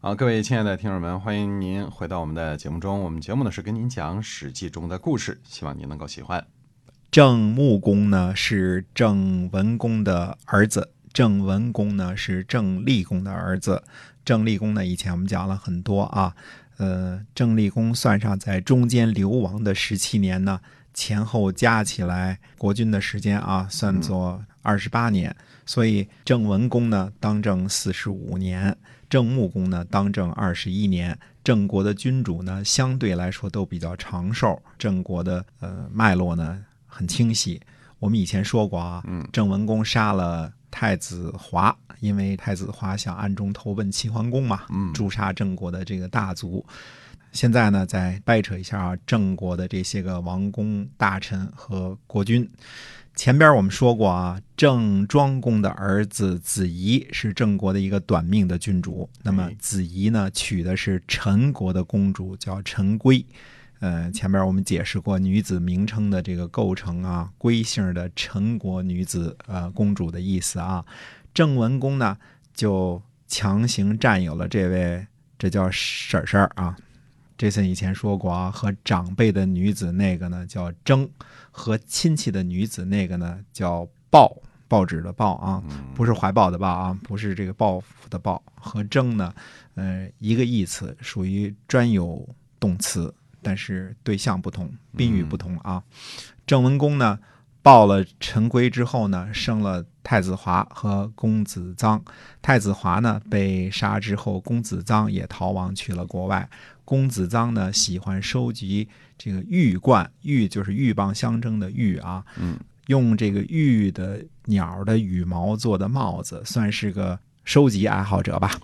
好，各位亲爱的听众们，欢迎您回到我们的节目中。我们节目呢是跟您讲《史记》中的故事，希望您能够喜欢。郑穆公呢是郑文公的儿子，郑文公呢是郑厉公的儿子。郑厉公呢，以前我们讲了很多啊，呃，郑厉公算上在中间流亡的十七年呢，前后加起来国君的时间啊，算作二十八年。所以郑文公呢当政四十五年。郑穆公呢，当政二十一年，郑国的君主呢，相对来说都比较长寿。郑国的呃脉络呢很清晰。我们以前说过啊，郑文公杀了太子华，因为太子华想暗中投奔齐桓公嘛，诛杀郑国的这个大族。现在呢，再掰扯一下啊，郑国的这些个王公大臣和国君。前边我们说过啊，郑庄公的儿子子仪是郑国的一个短命的君主。那么子仪呢，娶的是陈国的公主，叫陈归。呃，前边我们解释过女子名称的这个构成啊，归姓的陈国女子，呃，公主的意思啊。郑文公呢，就强行占有了这位，这叫婶婶啊。这次以前说过啊，和长辈的女子那个呢叫争，和亲戚的女子那个呢叫抱，报纸的报啊，不是怀抱的抱啊，不是这个报复的报。和争呢，呃，一个义词，属于专有动词，但是对象不同，宾语不同啊。郑文公呢，报了陈规之后呢，生了太子华和公子臧。太子华呢被杀之后，公子臧也逃亡去了国外。公子臧呢，喜欢收集这个玉冠，玉就是鹬蚌相争的玉啊，嗯，用这个玉的鸟的羽毛做的帽子，算是个收集爱好者吧。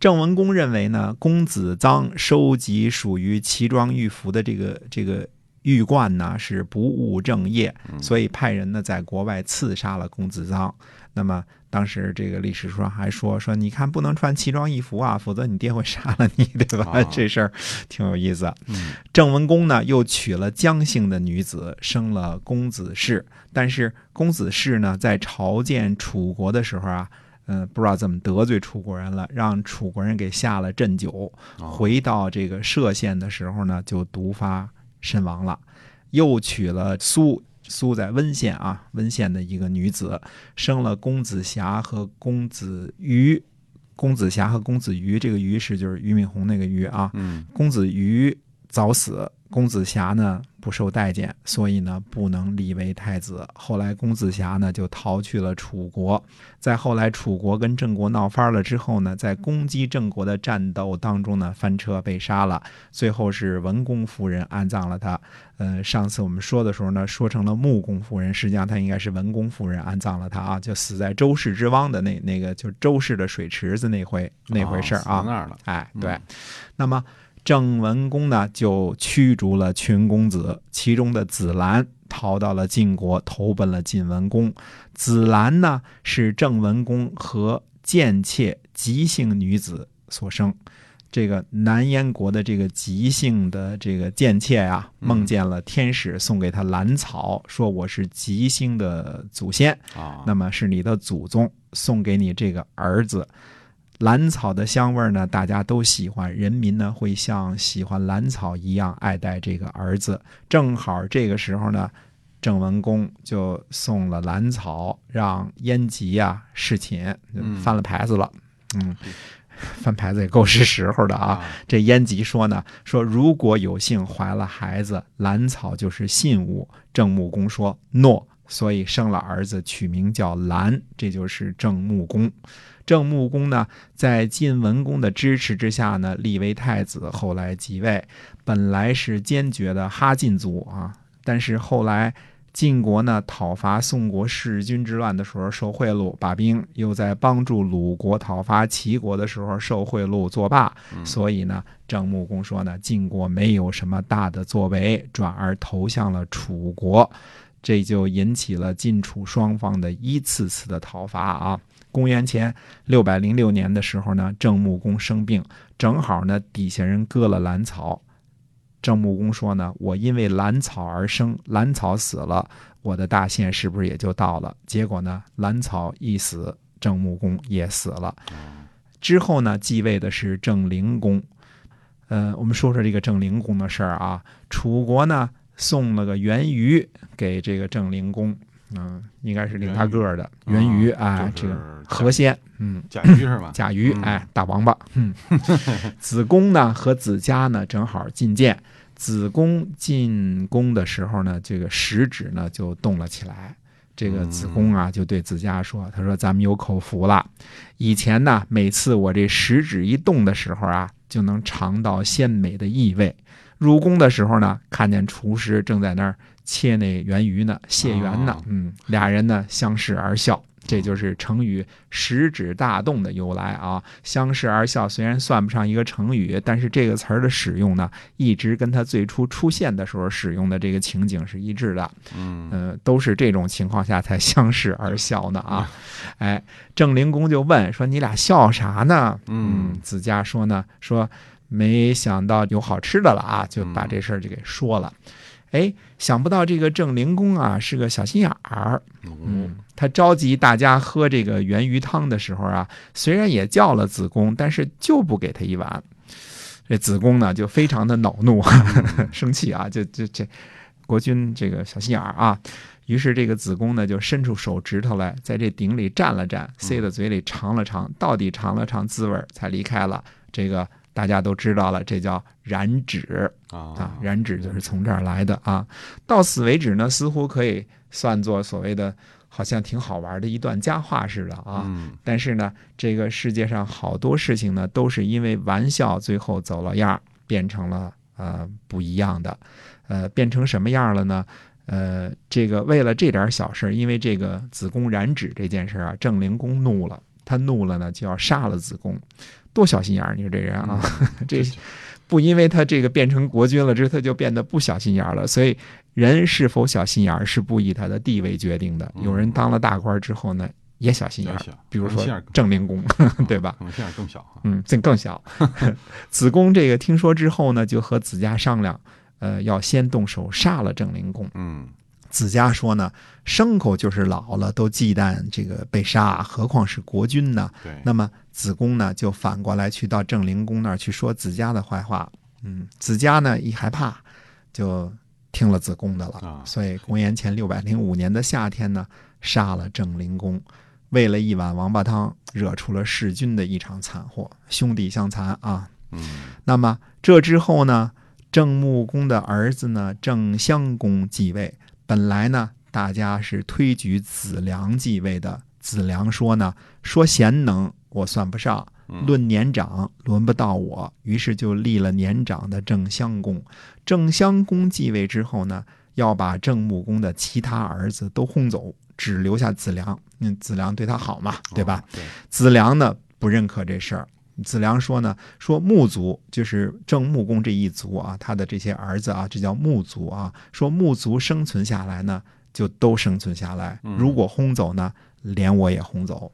郑文公认为呢，公子臧收集属于奇装异服的这个这个玉冠呢，是不务正业，所以派人呢在国外刺杀了公子臧。那么当时这个历史书上还说说，你看不能穿奇装异服啊，否则你爹会杀了你，对吧？这事儿挺有意思。郑文公呢又娶了姜姓的女子，生了公子氏。但是公子氏呢在朝见楚国的时候啊，嗯，不知道怎么得罪楚国人了，让楚国人给下了鸩酒。回到这个歙县的时候呢，就毒发身亡了。又娶了苏。苏在温县啊，温县的一个女子生了公子瑕和公子瑜，公子瑕和公子瑜，这个瑜是就是俞敏洪那个瑜啊，嗯，公子瑜早死，公子瑕呢？不受待见，所以呢不能立为太子。后来公子瑕呢就逃去了楚国。在后来楚国跟郑国闹翻了之后呢，在攻击郑国的战斗当中呢翻车被杀了。最后是文公夫人安葬了他。呃，上次我们说的时候呢，说成了穆公夫人，实际上他应该是文公夫人安葬了他啊，就死在周氏之汪的那那个就周氏的水池子那回那回事啊。那儿了。哎，对。那么。郑文公呢，就驱逐了群公子，其中的子兰逃到了晋国，投奔了晋文公。子兰呢，是郑文公和贱妾吉姓女子所生。这个南燕国的这个吉姓的这个贱妾啊，梦见了天使送给他兰草，说我是吉星的祖先啊，那么是你的祖宗送给你这个儿子。兰草的香味呢，大家都喜欢，人民呢会像喜欢兰草一样爱戴这个儿子。正好这个时候呢，郑文公就送了兰草，让燕吉呀侍寝，翻了牌子了。嗯，翻牌子也够是时候的啊。这燕吉说呢，说如果有幸怀了孩子，兰草就是信物。郑穆公说诺，所以生了儿子，取名叫兰，这就是郑穆公。郑穆公呢，在晋文公的支持之下呢，立为太子，后来即位。本来是坚决的哈晋族啊，但是后来晋国呢讨伐宋国弑君之乱的时候受贿赂把兵，又在帮助鲁国讨伐齐国的时候受贿赂作罢，所以呢，郑穆公说呢，晋国没有什么大的作为，转而投向了楚国，这就引起了晋楚双方的一次次的讨伐啊。公元前六百零六年的时候呢，郑穆公生病，正好呢底下人割了兰草。郑穆公说呢：“我因为兰草而生，兰草死了，我的大限是不是也就到了？”结果呢，兰草一死，郑穆公也死了。之后呢，继位的是郑灵公。呃，我们说说这个郑灵公的事儿啊。楚国呢送了个元鱼给这个郑灵公，嗯、应该是领大个儿的源鱼，啊，这个个河鲜，嗯，甲鱼是吧？甲鱼，嗯哎，大王八。嗯，子宫呢和子家呢正好觐见。子宫进宫的时候呢，这个食指呢就动了起来。这个子宫啊就对子家说：“他说咱们有口福了。以前呢，每次我这食指一动的时候啊，就能尝到鲜美的异味。入宫的时候呢，看见厨师正在那儿切那圆鱼呢，蟹圆呢哦。嗯，俩人呢相视而笑。”这就是成语“食指大动”的由来啊！相视而笑虽然算不上一个成语，但是这个词儿的使用呢，一直跟它最初出现的时候使用的这个情景是一致的。嗯呃，都是这种情况下才相视而笑呢啊！哎，郑灵公就问说：“你俩笑啥呢？”嗯子家说呢：“说没想到有好吃的了啊，就把这事儿就给说了。哎，想不到这个郑灵公啊是个小心眼儿，嗯嗯，他召集大家喝这个元鱼汤的时候啊，虽然也叫了子贡，但是就不给他一碗。这子贡呢就非常的恼怒，生气啊，就就这国君这个小心眼儿啊。于是这个子贡呢就伸出手指头来，在这鼎里蘸了蘸，塞到嘴里尝了尝，到底尝了尝滋味儿，才离开了。这个大家都知道了，这叫染指。啊啊，染指就是从这儿来的啊。到此为止呢，似乎可以算作所谓的，好像挺好玩的一段佳话似的啊。嗯但是呢，这个世界上好多事情呢，都是因为玩笑最后走了样，变成了呃不一样的。呃，变成什么样了呢？呃，这个为了这点小事，因为这个子宫染指这件事啊，郑灵公怒了，他怒了呢，就要杀了子贡，多小心眼儿！你说这人啊，这不因为他这个变成国君了之后，他就变得不小心眼儿了。所以人是否小心眼儿是不以他的地位决定的。有人当了大官之后呢，也小心眼儿，比如说郑灵公，对吧？可能性儿更小啊。嗯，这更小。子贡这个听说之后呢，就和子家商量，呃，要先动手杀了郑灵公。嗯子家说呢，牲口就是老了都忌惮这个被杀，何况是国君呢？对，那么子贡呢，就反过来去到郑灵公那儿去说子家的坏话。嗯，子家呢一害怕，就听了子贡的了。啊所以公元前六百零五年的夏天呢，杀了郑灵公，为了一碗王八汤，惹出了弑君的一场惨祸，兄弟相残啊。嗯那么这之后呢，郑穆公的儿子呢，郑襄公继位。本来呢，大家是推举子良继位的。子良说呢，说贤能我算不上，嗯论年长轮不到我，于是就立了年长的郑襄公。郑襄公继位之后呢，要把郑穆公的其他儿子都轰走，只留下子良。嗯，子良对他好嘛，对吧？？哦对，子良呢不认可这事儿。子良说呢，说穆族就是郑穆公这一族啊，他的这些儿子啊，这叫穆族啊。说穆族生存下来呢，就都生存下来；嗯如果轰走呢，连我也轰走。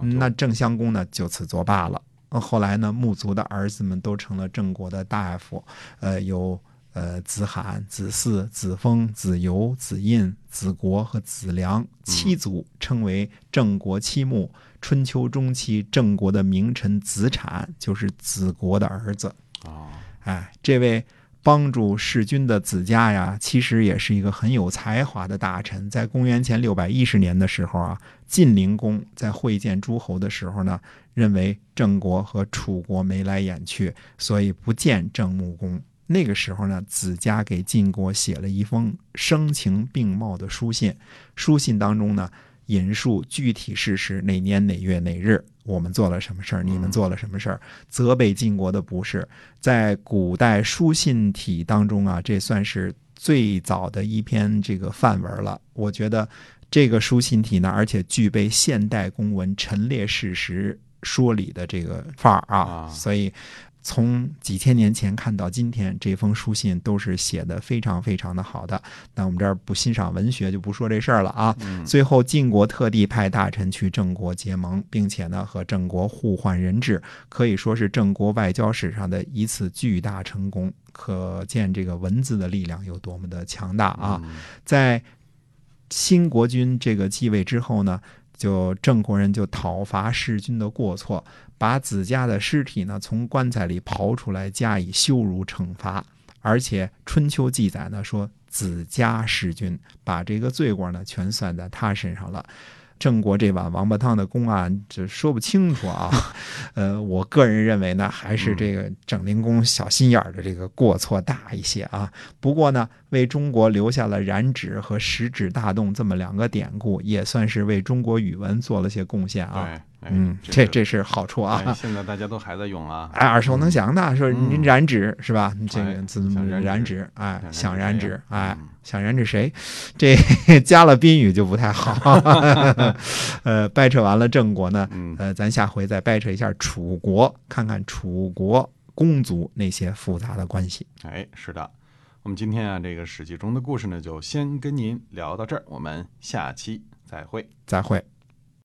那郑襄公呢，就此作罢了。呃后来呢，穆族的儿子们都成了郑国的大夫，呃，有呃子罕、子嗣、子封、子游、子印、子国和子良七族，称为郑国七穆。春秋中期，郑国的名臣子产就是子国的儿子。啊，哎，这位帮助弑君的子家呀，其实也是一个很有才华的大臣。在公元前六百一十年的时候啊，晋灵公在会见诸侯的时候呢，认为郑国和楚国眉来眼去，所以不见郑穆公。那个时候呢，子家给晋国写了一封声情并茂的书信，书信当中呢，引述具体事实，哪年哪月哪日，我们做了什么事儿，你们做了什么事儿，责备晋国的不是。在古代书信体当中啊，这算是最早的一篇这个范文了。我觉得这个书信体呢，而且具备现代公文陈列事实、说理的这个范儿啊，啊所以。从几千年前看到今天，这封书信都是写的非常非常的好的。那我们这儿不欣赏文学，就不说这事儿了啊。嗯最后，晋国特地派大臣去郑国结盟，并且呢和郑国互换人质，可以说是郑国外交史上的一次巨大成功。可见这个文字的力量有多么的强大啊！嗯在新国君这个继位之后呢，就郑国人就讨伐弑君的过错，把子家的尸体呢从棺材里刨出来加以羞辱惩罚，而且春秋记载呢说子家弑君，把这个罪过呢全算在他身上了。郑国这碗王八汤的公案，这说不清楚啊。呃，我个人认为呢，还是这个郑灵公小心眼儿的这个过错大一些啊。不过呢，为中国留下了染指和食指大动这么两个典故，也算是为中国语文做了些贡献啊。嗯，这这这是好处啊。哎现在大家都还在用啊。哎，耳熟能详的，说嗯您染指是吧？这哎个字想染指染指，哎，想想染指谁呀，染指哎嗯，想染指谁？这 加了宾语就不太好。呃，掰扯完了郑国呢，嗯，呃，咱下回再掰扯一下楚国，看看楚国公族那些复杂的关系。哎，是的。我们今天啊，这个《史记》中的故事呢，就先跟您聊到这儿，我们下期再会。再会。